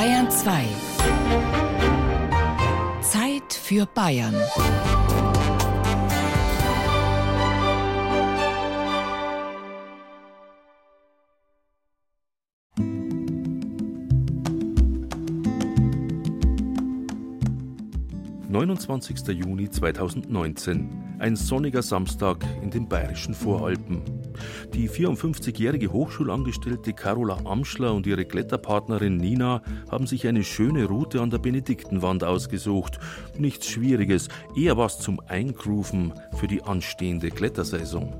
Bayern 2. Zeit für Bayern. 29. Juni 2019. Ein sonniger Samstag in den bayerischen Voralpen. Die 54-jährige Hochschulangestellte Carola Amschler und ihre Kletterpartnerin Nina haben sich eine schöne Route an der Benediktenwand ausgesucht. Nichts Schwieriges, eher was zum Eingrooven für die anstehende Klettersaison.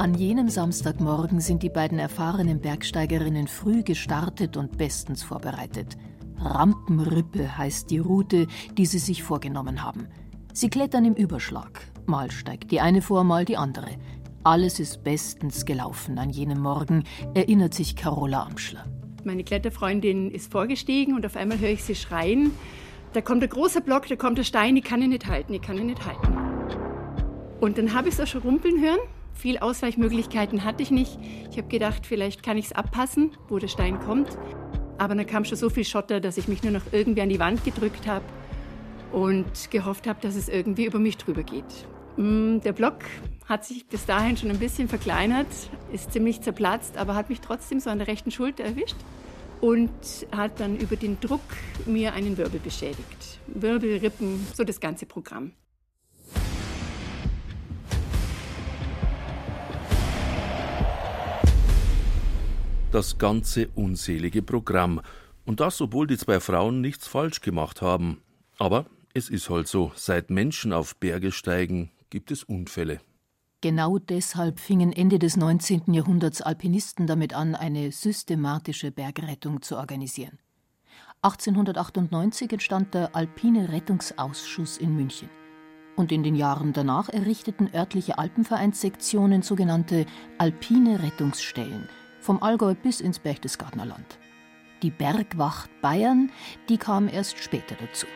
An jenem Samstagmorgen sind die beiden erfahrenen Bergsteigerinnen früh gestartet und bestens vorbereitet. Rampenrippe heißt die Route, die sie sich vorgenommen haben. Sie klettern im Überschlag. Mal steigt die eine vor, mal die andere. Alles ist bestens gelaufen an jenem Morgen, erinnert sich Carola Amschler. Meine Kletterfreundin ist vorgestiegen und auf einmal höre ich sie schreien. Da kommt ein großer Block, da kommt der Stein, ich kann ihn nicht halten, ich kann ihn nicht halten. Und dann habe ich es auch schon rumpeln hören. Viel Ausweichmöglichkeiten hatte ich nicht. Ich habe gedacht, vielleicht kann ich es abpassen, wo der Stein kommt. Aber dann kam schon so viel Schotter, dass ich mich nur noch irgendwie an die Wand gedrückt habe und gehofft habe, dass es irgendwie über mich drüber geht. Mm, der Block hat sich bis dahin schon ein bisschen verkleinert, ist ziemlich zerplatzt, aber hat mich trotzdem so an der rechten Schulter erwischt und hat dann über den Druck mir einen Wirbel beschädigt. Wirbel, Rippen, so das ganze Programm. das ganze unselige Programm. Und das, obwohl die zwei Frauen nichts falsch gemacht haben. Aber es ist halt so, seit Menschen auf Berge steigen, gibt es Unfälle. Genau deshalb fingen Ende des 19. Jahrhunderts Alpinisten damit an, eine systematische Bergrettung zu organisieren. 1898 entstand der Alpine Rettungsausschuss in München. Und in den Jahren danach errichteten örtliche Alpenvereinssektionen sogenannte Alpine Rettungsstellen – vom Allgäu bis ins Berchtesgadener Land. Die Bergwacht Bayern, die kam erst später dazu.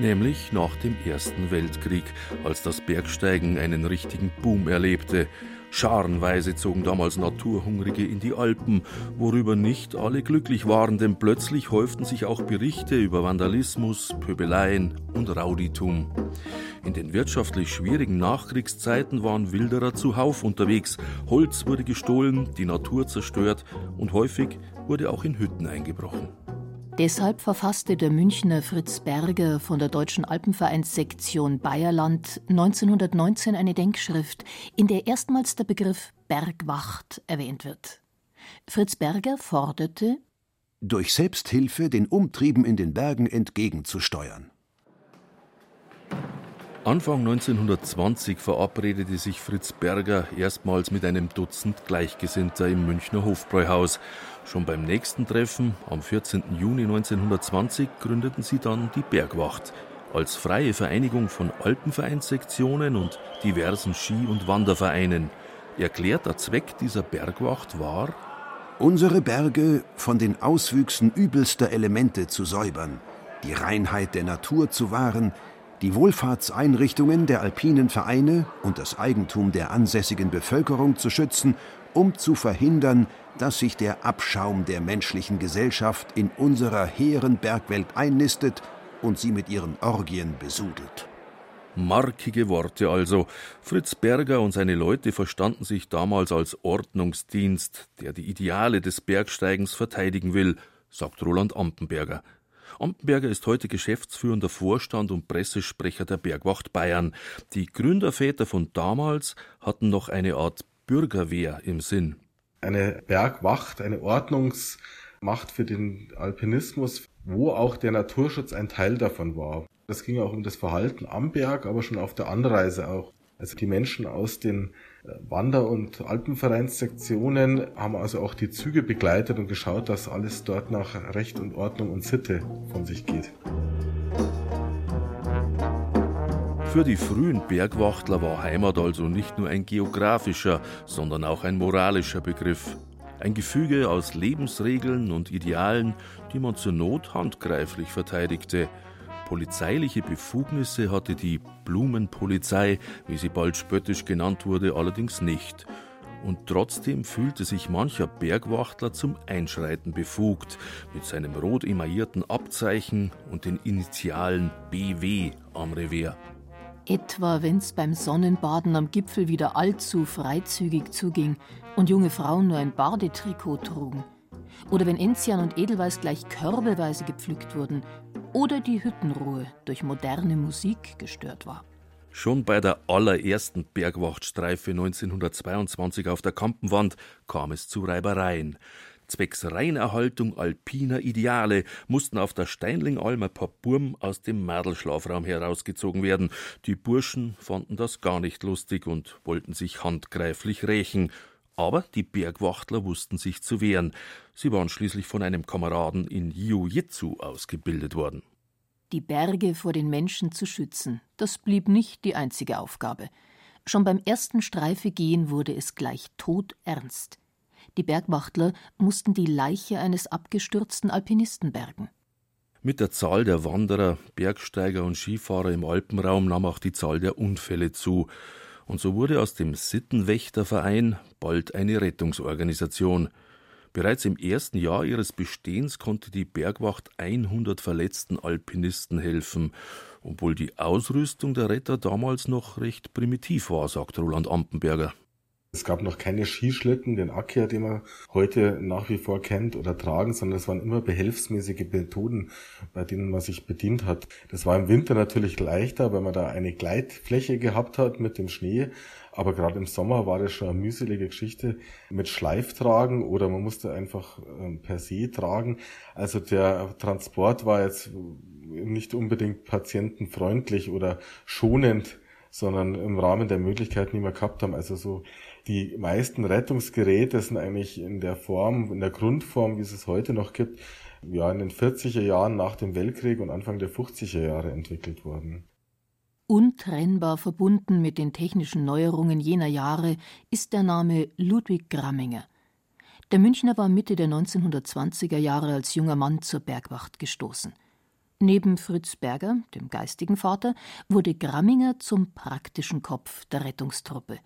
Nämlich nach dem Ersten Weltkrieg, als das Bergsteigen einen richtigen Boom erlebte. Scharenweise zogen damals Naturhungrige in die Alpen, worüber nicht alle glücklich waren, denn plötzlich häuften sich auch Berichte über Vandalismus, Pöbeleien und Rauditum. In den wirtschaftlich schwierigen Nachkriegszeiten waren Wilderer zuhauf unterwegs, Holz wurde gestohlen, die Natur zerstört und häufig wurde auch in Hütten eingebrochen. Deshalb verfasste der Münchner Fritz Berger von der Deutschen Alpenvereinssektion Bayerland 1919 eine Denkschrift, in der erstmals der Begriff Bergwacht erwähnt wird. Fritz Berger forderte, durch Selbsthilfe den Umtrieben in den Bergen entgegenzusteuern. Anfang 1920 verabredete sich Fritz Berger erstmals mit einem Dutzend Gleichgesinnter im Münchner Hofbräuhaus. Schon beim nächsten Treffen, am 14. Juni 1920, gründeten sie dann die Bergwacht als freie Vereinigung von Alpenvereinssektionen und diversen Ski- und Wandervereinen. Erklärter Zweck dieser Bergwacht war, unsere Berge von den Auswüchsen übelster Elemente zu säubern, die Reinheit der Natur zu wahren, die Wohlfahrtseinrichtungen der alpinen Vereine und das Eigentum der ansässigen Bevölkerung zu schützen, um zu verhindern, dass sich der Abschaum der menschlichen Gesellschaft in unserer hehren Bergwelt einnistet und sie mit ihren Orgien besudelt. Markige Worte also. Fritz Berger und seine Leute verstanden sich damals als Ordnungsdienst, der die Ideale des Bergsteigens verteidigen will, sagt Roland Ampenberger. Ampenberger ist heute geschäftsführender Vorstand und Pressesprecher der Bergwacht Bayern. Die Gründerväter von damals hatten noch eine Art Bürgerwehr im Sinn. Eine Bergwacht, eine Ordnungsmacht für den Alpinismus, wo auch der Naturschutz ein Teil davon war. Es ging auch um das Verhalten am Berg, aber schon auf der Anreise auch. Also die Menschen aus den Wander- und Alpenvereinssektionen haben also auch die Züge begleitet und geschaut, dass alles dort nach Recht und Ordnung und Sitte von sich geht. Für die frühen Bergwachtler war Heimat also nicht nur ein geografischer, sondern auch ein moralischer Begriff. Ein Gefüge aus Lebensregeln und Idealen, die man zur Not handgreiflich verteidigte. Polizeiliche Befugnisse hatte die Blumenpolizei, wie sie bald spöttisch genannt wurde, allerdings nicht. Und trotzdem fühlte sich mancher Bergwachtler zum Einschreiten befugt, mit seinem rot emaillierten Abzeichen und den Initialen BW am Revers. Etwa wenn's beim Sonnenbaden am Gipfel wieder allzu freizügig zuging und junge Frauen nur ein Badetrikot trugen. Oder wenn Enzian und Edelweiß gleich körbeweise gepflückt wurden. Oder die Hüttenruhe durch moderne Musik gestört war. Schon bei der allerersten Bergwachtstreife 1922 auf der Kampenwand kam es zu Reibereien. Zwecks Reinerhaltung alpiner Ideale mussten auf der Steinlingalmer paar Burm aus dem Mädelschlafraum herausgezogen werden. Die Burschen fanden das gar nicht lustig und wollten sich handgreiflich rächen. Aber die Bergwachtler wussten sich zu wehren. Sie waren schließlich von einem Kameraden in Jiu-Jitsu ausgebildet worden. Die Berge vor den Menschen zu schützen, das blieb nicht die einzige Aufgabe. Schon beim ersten Streifegehen wurde es gleich todernst. Die Bergwachtler mussten die Leiche eines abgestürzten Alpinisten bergen. Mit der Zahl der Wanderer, Bergsteiger und Skifahrer im Alpenraum nahm auch die Zahl der Unfälle zu. Und so wurde aus dem Sittenwächterverein bald eine Rettungsorganisation. Bereits im ersten Jahr ihres Bestehens konnte die Bergwacht 100 verletzten Alpinisten helfen, obwohl die Ausrüstung der Retter damals noch recht primitiv war, sagt Roland Ampenberger. Es gab noch keine Skischlitten, den Akia, den man heute nach wie vor kennt oder tragen, sondern es waren immer behelfsmäßige Methoden, bei denen man sich bedient hat. Das war im Winter natürlich leichter, weil man da eine Gleitfläche gehabt hat mit dem Schnee. Aber gerade im Sommer war das schon eine mühselige Geschichte mit Schleiftragen oder man musste einfach ähm, per se tragen. Also der Transport war jetzt nicht unbedingt patientenfreundlich oder schonend sondern im Rahmen der Möglichkeiten, die wir gehabt haben. Also so die meisten Rettungsgeräte sind eigentlich in der Form, in der Grundform, wie es es heute noch gibt, ja, in den 40er Jahren nach dem Weltkrieg und Anfang der 50er Jahre entwickelt worden. Untrennbar verbunden mit den technischen Neuerungen jener Jahre ist der Name Ludwig Gramminger. Der Münchner war Mitte der 1920er Jahre als junger Mann zur Bergwacht gestoßen. Neben Fritz Berger, dem geistigen Vater, wurde Gramminger zum praktischen Kopf der Rettungstruppe.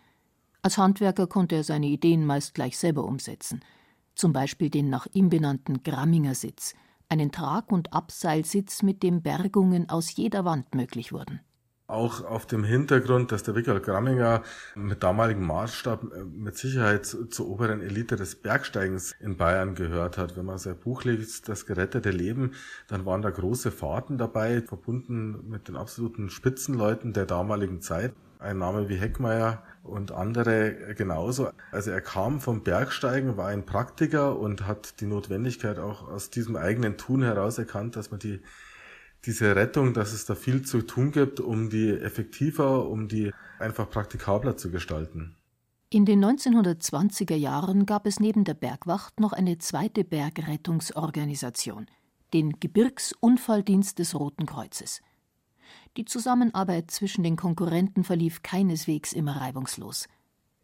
Als Handwerker konnte er seine Ideen meist gleich selber umsetzen. Zum Beispiel den nach ihm benannten Gramminger Sitz, einen Trag- und Abseilsitz, mit dem Bergungen aus jeder Wand möglich wurden. Auch auf dem Hintergrund, dass der Wickel Gramminger mit damaligem Maßstab äh, mit Sicherheit zur oberen Elite des Bergsteigens in Bayern gehört hat. Wenn man sein Buch liest, Das gerettete Leben, dann waren da große Fahrten dabei, verbunden mit den absoluten Spitzenleuten der damaligen Zeit. Ein Name wie Heckmeier und andere genauso. Also er kam vom Bergsteigen, war ein Praktiker und hat die Notwendigkeit auch aus diesem eigenen Tun heraus erkannt, dass man die diese Rettung, dass es da viel zu tun gibt, um die effektiver, um die einfach praktikabler zu gestalten. In den 1920er Jahren gab es neben der Bergwacht noch eine zweite Bergrettungsorganisation, den Gebirgsunfalldienst des Roten Kreuzes. Die Zusammenarbeit zwischen den Konkurrenten verlief keineswegs immer reibungslos.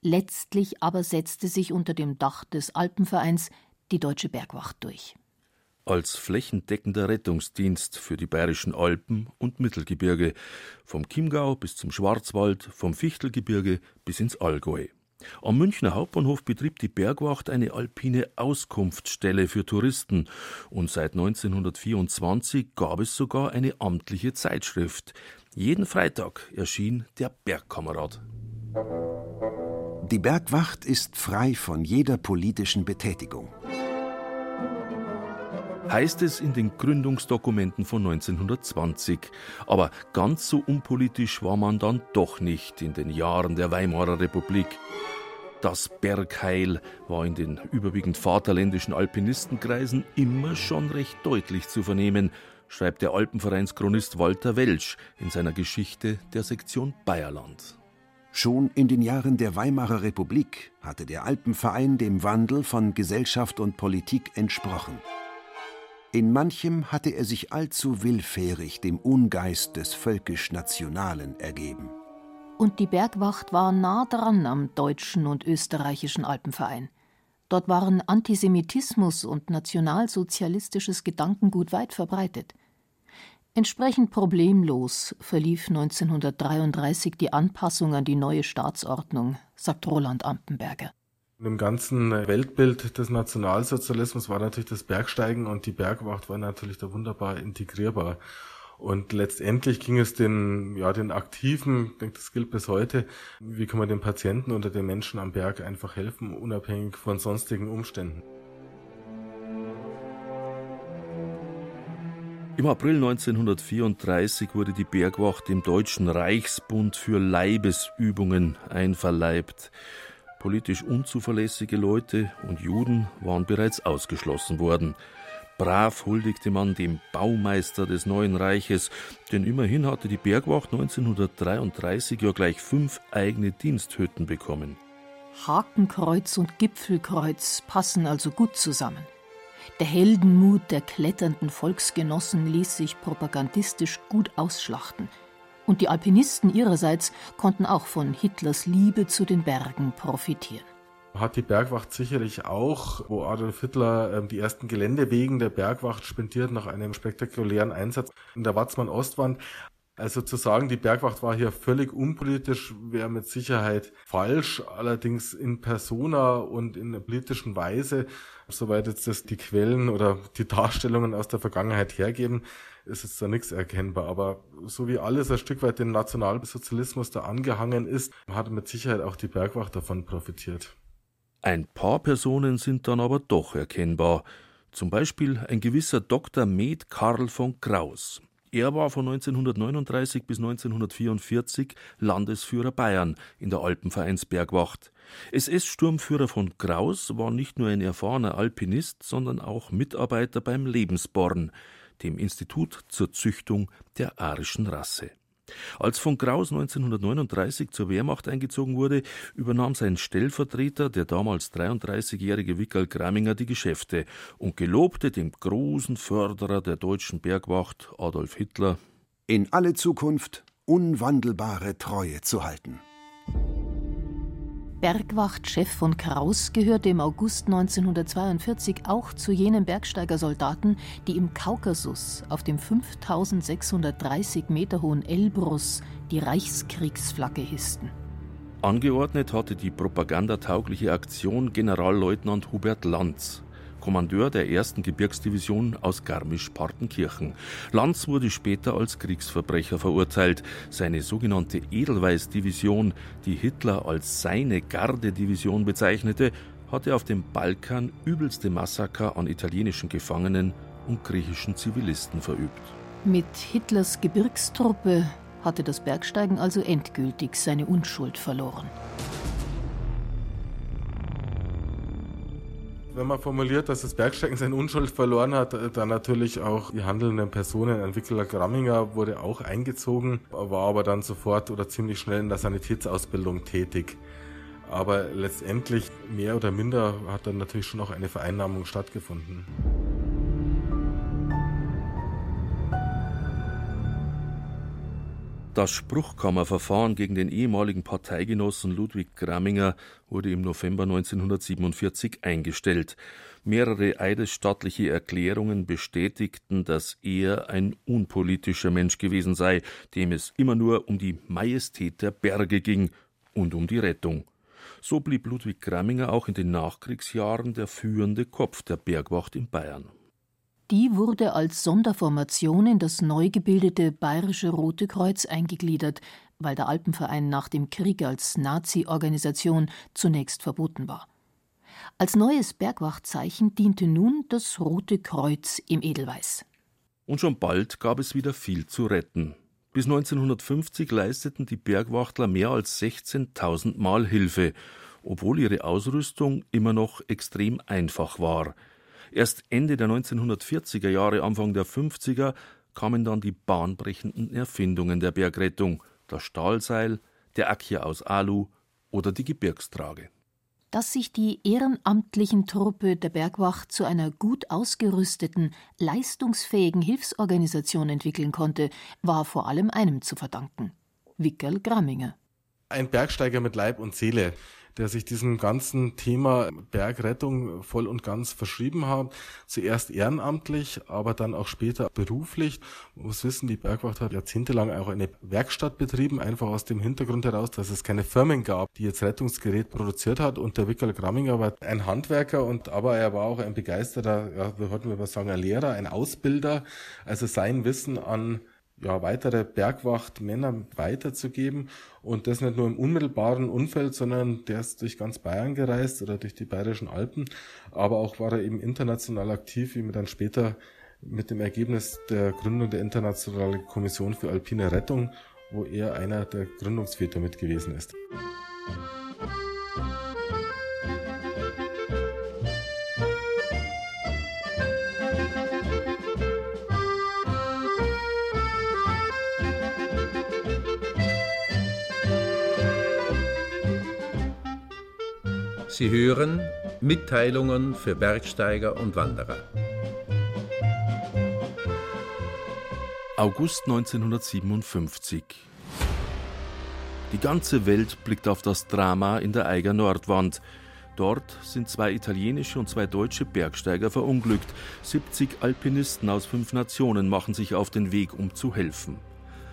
Letztlich aber setzte sich unter dem Dach des Alpenvereins die Deutsche Bergwacht durch. Als flächendeckender Rettungsdienst für die bayerischen Alpen und Mittelgebirge, vom Chiemgau bis zum Schwarzwald, vom Fichtelgebirge bis ins Allgäu. Am Münchner Hauptbahnhof betrieb die Bergwacht eine alpine Auskunftsstelle für Touristen und seit 1924 gab es sogar eine amtliche Zeitschrift. Jeden Freitag erschien der Bergkamerad. Die Bergwacht ist frei von jeder politischen Betätigung. Heißt es in den Gründungsdokumenten von 1920. Aber ganz so unpolitisch war man dann doch nicht in den Jahren der Weimarer Republik. Das Bergheil war in den überwiegend vaterländischen Alpinistenkreisen immer schon recht deutlich zu vernehmen, schreibt der Alpenvereinschronist Walter Welsch in seiner Geschichte der Sektion Bayerland. Schon in den Jahren der Weimarer Republik hatte der Alpenverein dem Wandel von Gesellschaft und Politik entsprochen. In manchem hatte er sich allzu willfährig dem Ungeist des völkisch-nationalen ergeben und die Bergwacht war nah dran am deutschen und österreichischen Alpenverein. Dort waren Antisemitismus und nationalsozialistisches Gedankengut weit verbreitet. Entsprechend problemlos verlief 1933 die Anpassung an die neue Staatsordnung, sagt Roland Ampenberger. Im ganzen Weltbild des Nationalsozialismus war natürlich das Bergsteigen und die Bergwacht war natürlich da wunderbar integrierbar. Und letztendlich ging es den, ja, den Aktiven, ich denke, das gilt bis heute, wie kann man den Patienten oder den Menschen am Berg einfach helfen, unabhängig von sonstigen Umständen. Im April 1934 wurde die Bergwacht dem Deutschen Reichsbund für Leibesübungen einverleibt. Politisch unzuverlässige Leute und Juden waren bereits ausgeschlossen worden. Brav huldigte man dem Baumeister des neuen Reiches, denn immerhin hatte die Bergwacht 1933 ja gleich fünf eigene Diensthütten bekommen. Hakenkreuz und Gipfelkreuz passen also gut zusammen. Der Heldenmut der kletternden Volksgenossen ließ sich propagandistisch gut ausschlachten. Und die Alpinisten ihrerseits konnten auch von Hitlers Liebe zu den Bergen profitieren. Hat die Bergwacht sicherlich auch, wo Adolf Hitler ähm, die ersten Geländewegen der Bergwacht spendiert nach einem spektakulären Einsatz in der Watzmann-Ostwand. Also zu sagen, die Bergwacht war hier völlig unpolitisch, wäre mit Sicherheit falsch. Allerdings in persona und in einer politischen Weise, soweit jetzt das die Quellen oder die Darstellungen aus der Vergangenheit hergeben, ist jetzt da nichts erkennbar. Aber so wie alles ein Stück weit dem Nationalsozialismus da angehangen ist, hat mit Sicherheit auch die Bergwacht davon profitiert. Ein paar Personen sind dann aber doch erkennbar. Zum Beispiel ein gewisser Dr. Med Karl von Kraus. Er war von 1939 bis 1944 Landesführer Bayern in der Alpenvereinsbergwacht. SS-Sturmführer von Kraus war nicht nur ein erfahrener Alpinist, sondern auch Mitarbeiter beim Lebensborn dem Institut zur Züchtung der arischen Rasse. Als von Kraus 1939 zur Wehrmacht eingezogen wurde, übernahm sein Stellvertreter, der damals 33-jährige Wickel Gramminger, die Geschäfte und gelobte dem großen Förderer der deutschen Bergwacht, Adolf Hitler, in alle Zukunft unwandelbare Treue zu halten. Bergwachtchef von Kraus gehörte im August 1942 auch zu jenen Bergsteigersoldaten, die im Kaukasus auf dem 5630 Meter hohen Elbrus die Reichskriegsflagge hissten. Angeordnet hatte die propagandataugliche Aktion Generalleutnant Hubert Lanz. Kommandeur der ersten Gebirgsdivision aus Garmisch-Partenkirchen. Lanz wurde später als Kriegsverbrecher verurteilt. Seine sogenannte Edelweiß-Division, die Hitler als seine Gardedivision bezeichnete, hatte auf dem Balkan übelste Massaker an italienischen Gefangenen und griechischen Zivilisten verübt. Mit Hitlers Gebirgstruppe hatte das Bergsteigen also endgültig seine Unschuld verloren. Wenn man formuliert, dass das Bergsteigen seine Unschuld verloren hat, äh, dann natürlich auch die handelnden Personen. Entwickler Gramminger wurde auch eingezogen, war aber dann sofort oder ziemlich schnell in der Sanitätsausbildung tätig. Aber letztendlich mehr oder minder hat dann natürlich schon auch eine Vereinnahmung stattgefunden. Das Spruchkammerverfahren gegen den ehemaligen Parteigenossen Ludwig Gramminger wurde im November 1947 eingestellt. Mehrere eidesstattliche Erklärungen bestätigten, dass er ein unpolitischer Mensch gewesen sei, dem es immer nur um die Majestät der Berge ging und um die Rettung. So blieb Ludwig Gramminger auch in den Nachkriegsjahren der führende Kopf der Bergwacht in Bayern. Die wurde als Sonderformation in das neu gebildete Bayerische Rote Kreuz eingegliedert, weil der Alpenverein nach dem Krieg als Nazi-Organisation zunächst verboten war. Als neues Bergwachtzeichen diente nun das Rote Kreuz im Edelweiß. Und schon bald gab es wieder viel zu retten. Bis 1950 leisteten die Bergwachtler mehr als 16.000 Mal Hilfe, obwohl ihre Ausrüstung immer noch extrem einfach war – Erst Ende der 1940er Jahre, Anfang der 50er kamen dann die bahnbrechenden Erfindungen der Bergrettung, das Stahlseil, der Ackje aus Alu oder die Gebirgstrage. Dass sich die ehrenamtlichen Truppe der Bergwacht zu einer gut ausgerüsteten, leistungsfähigen Hilfsorganisation entwickeln konnte, war vor allem einem zu verdanken: Wickerl Gramminger. Ein Bergsteiger mit Leib und Seele der sich diesem ganzen Thema Bergrettung voll und ganz verschrieben hat. Zuerst ehrenamtlich, aber dann auch später beruflich. Man muss wissen, die Bergwacht hat jahrzehntelang auch eine Werkstatt betrieben, einfach aus dem Hintergrund heraus, dass es keine Firmen gab, die jetzt Rettungsgerät produziert hat. Und der Wickel Gramminger war ein Handwerker und aber er war auch ein begeisterter, ja, wir wollten wir sagen, ein Lehrer, ein Ausbilder. Also sein Wissen an ja, weitere Bergwachtmänner weiterzugeben und das nicht nur im unmittelbaren Umfeld, sondern der ist durch ganz Bayern gereist oder durch die bayerischen Alpen, aber auch war er eben international aktiv, wie man dann später mit dem Ergebnis der Gründung der Internationalen Kommission für alpine Rettung, wo er einer der Gründungsväter mit gewesen ist. Sie hören Mitteilungen für Bergsteiger und Wanderer. August 1957. Die ganze Welt blickt auf das Drama in der Eiger Nordwand. Dort sind zwei italienische und zwei deutsche Bergsteiger verunglückt. 70 Alpinisten aus fünf Nationen machen sich auf den Weg, um zu helfen.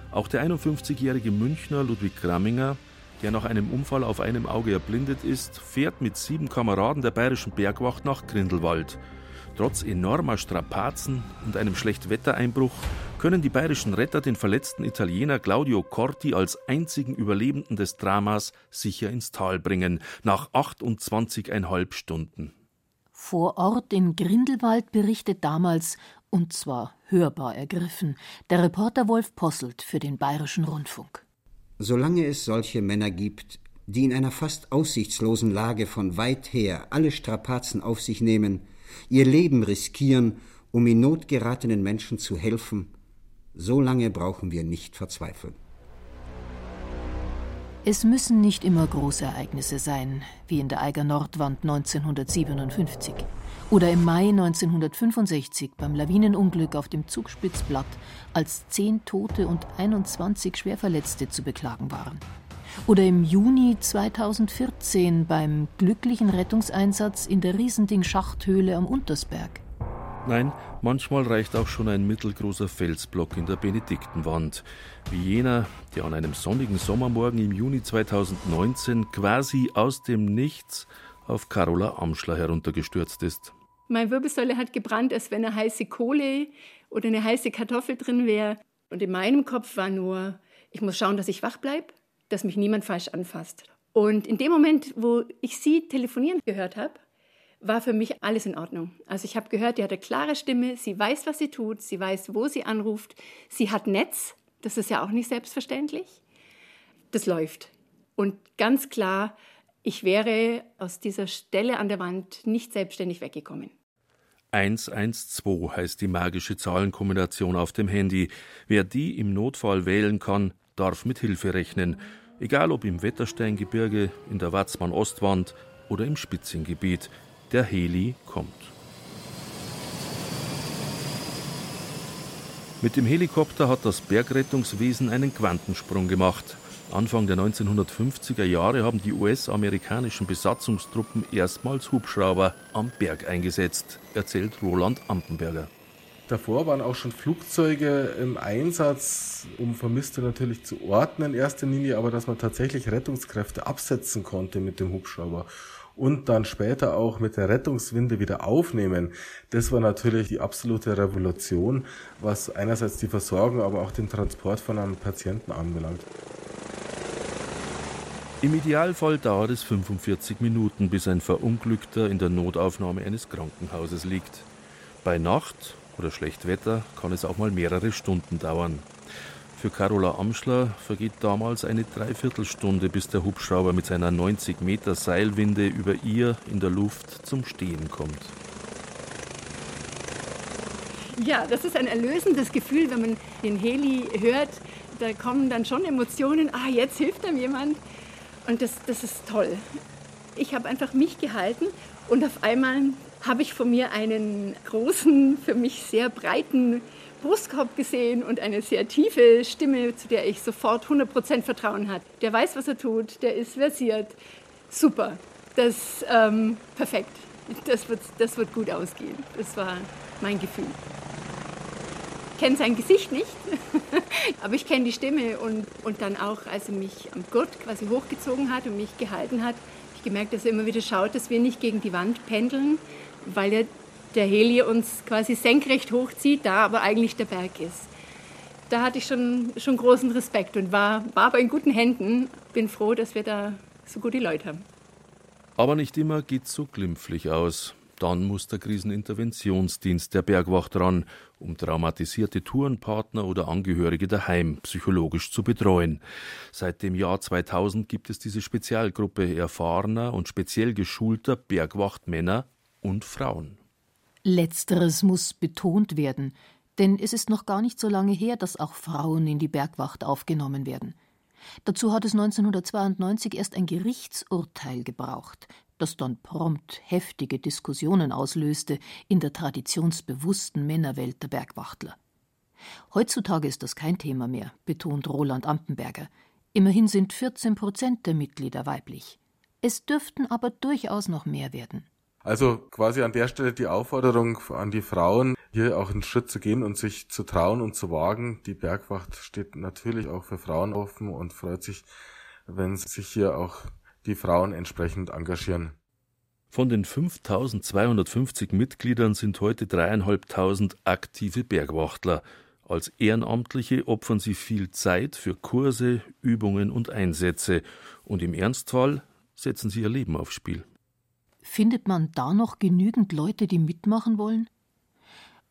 Auch der 51-jährige Münchner Ludwig Gramminger der nach einem Unfall auf einem Auge erblindet ist, fährt mit sieben Kameraden der bayerischen Bergwacht nach Grindelwald. Trotz enormer Strapazen und einem Schlechtwettereinbruch können die bayerischen Retter den verletzten Italiener Claudio Corti als einzigen Überlebenden des Dramas sicher ins Tal bringen, nach 28,5 Stunden. Vor Ort in Grindelwald berichtet damals, und zwar hörbar ergriffen, der Reporter Wolf Posselt für den Bayerischen Rundfunk. Solange es solche Männer gibt, die in einer fast aussichtslosen Lage von weit her alle Strapazen auf sich nehmen, ihr Leben riskieren, um in Not geratenen Menschen zu helfen, so lange brauchen wir nicht verzweifeln. Es müssen nicht immer Großereignisse sein, wie in der Eiger Nordwand 1957 oder im Mai 1965 beim Lawinenunglück auf dem Zugspitzplatt, als zehn Tote und 21 Schwerverletzte zu beklagen waren. Oder im Juni 2014 beim glücklichen Rettungseinsatz in der Riesending-Schachthöhle am Untersberg. Nein, manchmal reicht auch schon ein mittelgroßer Felsblock in der Benediktenwand, wie jener, der an einem sonnigen Sommermorgen im Juni 2019 quasi aus dem Nichts auf Carola Amschler heruntergestürzt ist. Meine Wirbelsäule hat gebrannt, als wenn eine heiße Kohle oder eine heiße Kartoffel drin wäre. Und in meinem Kopf war nur, ich muss schauen, dass ich wach bleibe, dass mich niemand falsch anfasst. Und in dem Moment, wo ich sie telefonieren gehört habe, war für mich alles in Ordnung. Also ich habe gehört, die hat eine klare Stimme, sie weiß, was sie tut, sie weiß, wo sie anruft, sie hat Netz, das ist ja auch nicht selbstverständlich. Das läuft. Und ganz klar, ich wäre aus dieser Stelle an der Wand nicht selbstständig weggekommen. 112 heißt die magische Zahlenkombination auf dem Handy. Wer die im Notfall wählen kann, darf mit Hilfe rechnen. Egal ob im Wettersteingebirge, in der Watzmann-Ostwand oder im Spitzengebiet. Der Heli kommt. Mit dem Helikopter hat das Bergrettungswesen einen Quantensprung gemacht. Anfang der 1950er Jahre haben die US-amerikanischen Besatzungstruppen erstmals Hubschrauber am Berg eingesetzt, erzählt Roland Ampenberger. Davor waren auch schon Flugzeuge im Einsatz, um Vermisste natürlich zu orten in erster Linie, aber dass man tatsächlich Rettungskräfte absetzen konnte mit dem Hubschrauber und dann später auch mit der Rettungswinde wieder aufnehmen, das war natürlich die absolute Revolution, was einerseits die Versorgung, aber auch den Transport von einem Patienten anbelangt. Im Idealfall dauert es 45 Minuten, bis ein Verunglückter in der Notaufnahme eines Krankenhauses liegt. Bei Nacht oder Schlechtwetter kann es auch mal mehrere Stunden dauern. Für Carola Amschler vergeht damals eine Dreiviertelstunde, bis der Hubschrauber mit seiner 90 Meter Seilwinde über ihr in der Luft zum Stehen kommt. Ja, das ist ein erlösendes Gefühl, wenn man den Heli hört. Da kommen dann schon Emotionen. Ah, jetzt hilft einem jemand. Und das, das ist toll. Ich habe einfach mich gehalten und auf einmal habe ich vor mir einen großen, für mich sehr breiten Brustkorb gesehen und eine sehr tiefe Stimme, zu der ich sofort 100% Vertrauen hatte. Der weiß, was er tut, der ist versiert. super, das ähm, perfekt, das wird, das wird gut ausgehen. Das war mein Gefühl. Ich kenne sein Gesicht nicht, aber ich kenne die Stimme und, und dann auch, als er mich am Gurt quasi hochgezogen hat und mich gehalten hat, habe ich gemerkt, dass er immer wieder schaut, dass wir nicht gegen die Wand pendeln, weil ja der Heli uns quasi senkrecht hochzieht, da aber eigentlich der Berg ist. Da hatte ich schon, schon großen Respekt und war, war aber in guten Händen. Bin froh, dass wir da so gute Leute haben. Aber nicht immer geht's so glimpflich aus. Dann muss der Kriseninterventionsdienst der Bergwacht ran, um traumatisierte Tourenpartner oder Angehörige daheim psychologisch zu betreuen. Seit dem Jahr 2000 gibt es diese Spezialgruppe erfahrener und speziell geschulter Bergwachtmänner und Frauen. Letzteres muss betont werden, denn es ist noch gar nicht so lange her, dass auch Frauen in die Bergwacht aufgenommen werden. Dazu hat es 1992 erst ein Gerichtsurteil gebraucht, das dann prompt heftige Diskussionen auslöste in der traditionsbewussten Männerwelt der Bergwachtler. Heutzutage ist das kein Thema mehr, betont Roland Ampenberger. Immerhin sind 14 Prozent der Mitglieder weiblich. Es dürften aber durchaus noch mehr werden. Also quasi an der Stelle die Aufforderung an die Frauen, hier auch einen Schritt zu gehen und sich zu trauen und zu wagen. Die Bergwacht steht natürlich auch für Frauen offen und freut sich, wenn sich hier auch die Frauen entsprechend engagieren. Von den 5250 Mitgliedern sind heute dreieinhalbtausend aktive Bergwachtler. Als Ehrenamtliche opfern sie viel Zeit für Kurse, Übungen und Einsätze und im Ernstfall setzen sie ihr Leben aufs Spiel. Findet man da noch genügend Leute, die mitmachen wollen?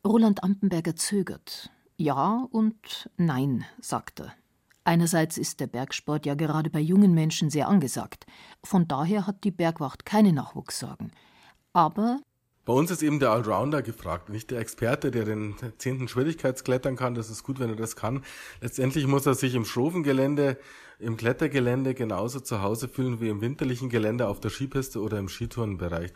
Roland Ampenberger zögert. Ja und nein, sagt er. Einerseits ist der Bergsport ja gerade bei jungen Menschen sehr angesagt. Von daher hat die Bergwacht keine Nachwuchssorgen. Aber bei uns ist eben der Allrounder gefragt, nicht der Experte, der den zehnten Schwierigkeitsklettern kann. Das ist gut, wenn er das kann. Letztendlich muss er sich im Schrofengelände, im Klettergelände genauso zu Hause fühlen wie im winterlichen Gelände auf der Skipiste oder im Skitourenbereich.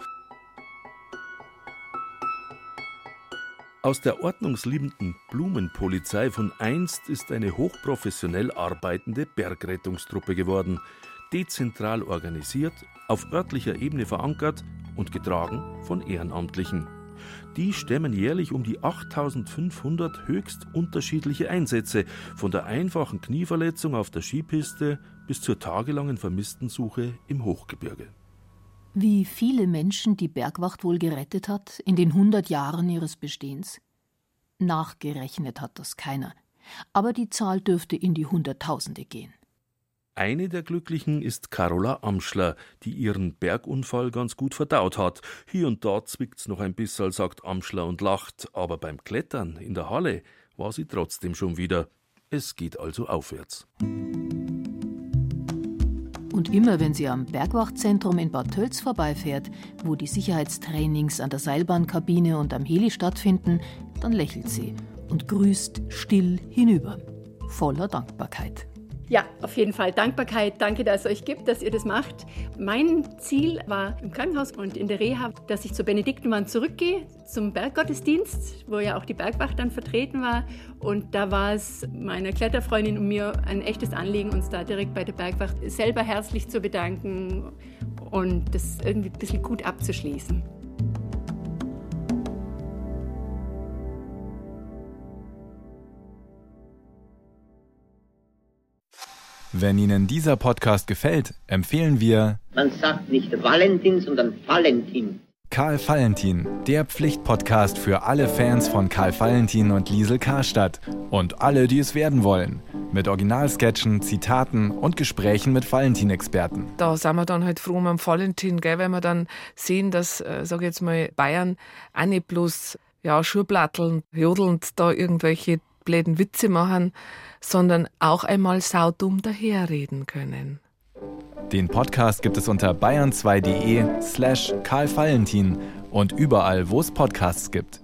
Aus der ordnungsliebenden Blumenpolizei von einst ist eine hochprofessionell arbeitende Bergrettungstruppe geworden, dezentral organisiert, auf örtlicher Ebene verankert und getragen von Ehrenamtlichen. Die stemmen jährlich um die 8500 höchst unterschiedliche Einsätze, von der einfachen Knieverletzung auf der Skipiste bis zur tagelangen Vermisstensuche im Hochgebirge. Wie viele Menschen die Bergwacht wohl gerettet hat in den hundert Jahren ihres Bestehens? Nachgerechnet hat das keiner, aber die Zahl dürfte in die Hunderttausende gehen. Eine der Glücklichen ist Carola Amschler, die ihren Bergunfall ganz gut verdaut hat. Hier und da zwickt's noch ein bisschen, sagt Amschler und lacht, aber beim Klettern in der Halle war sie trotzdem schon wieder. Es geht also aufwärts. Und immer wenn sie am Bergwachtzentrum in Bad Tölz vorbeifährt, wo die Sicherheitstrainings an der Seilbahnkabine und am Heli stattfinden, dann lächelt sie und grüßt still hinüber, voller Dankbarkeit. Ja, auf jeden Fall Dankbarkeit. Danke, dass es euch gibt, dass ihr das macht. Mein Ziel war im Krankenhaus und in der Reha, dass ich zur Benediktenwand zurückgehe, zum Berggottesdienst, wo ja auch die Bergwacht dann vertreten war. Und da war es meiner Kletterfreundin und mir ein echtes Anliegen, uns da direkt bei der Bergwacht selber herzlich zu bedanken und das irgendwie ein bisschen gut abzuschließen. Wenn Ihnen dieser Podcast gefällt, empfehlen wir. Man sagt nicht Valentin, sondern Valentin. Karl Valentin, der Pflichtpodcast für alle Fans von Karl Valentin und Liesel Karstadt und alle, die es werden wollen. Mit Originalsketchen, Zitaten und Gesprächen mit Valentin-Experten. Da sind wir dann halt froh um Valentin, gell, wenn wir dann sehen, dass, äh, sag ich jetzt mal, Bayern auch nicht bloß ja, Schuhplatteln, jodelnd da irgendwelche bläden Witze machen, sondern auch einmal saudumm daherreden können. Den Podcast gibt es unter bayern2.de slash Karl Valentin und überall, wo es Podcasts gibt.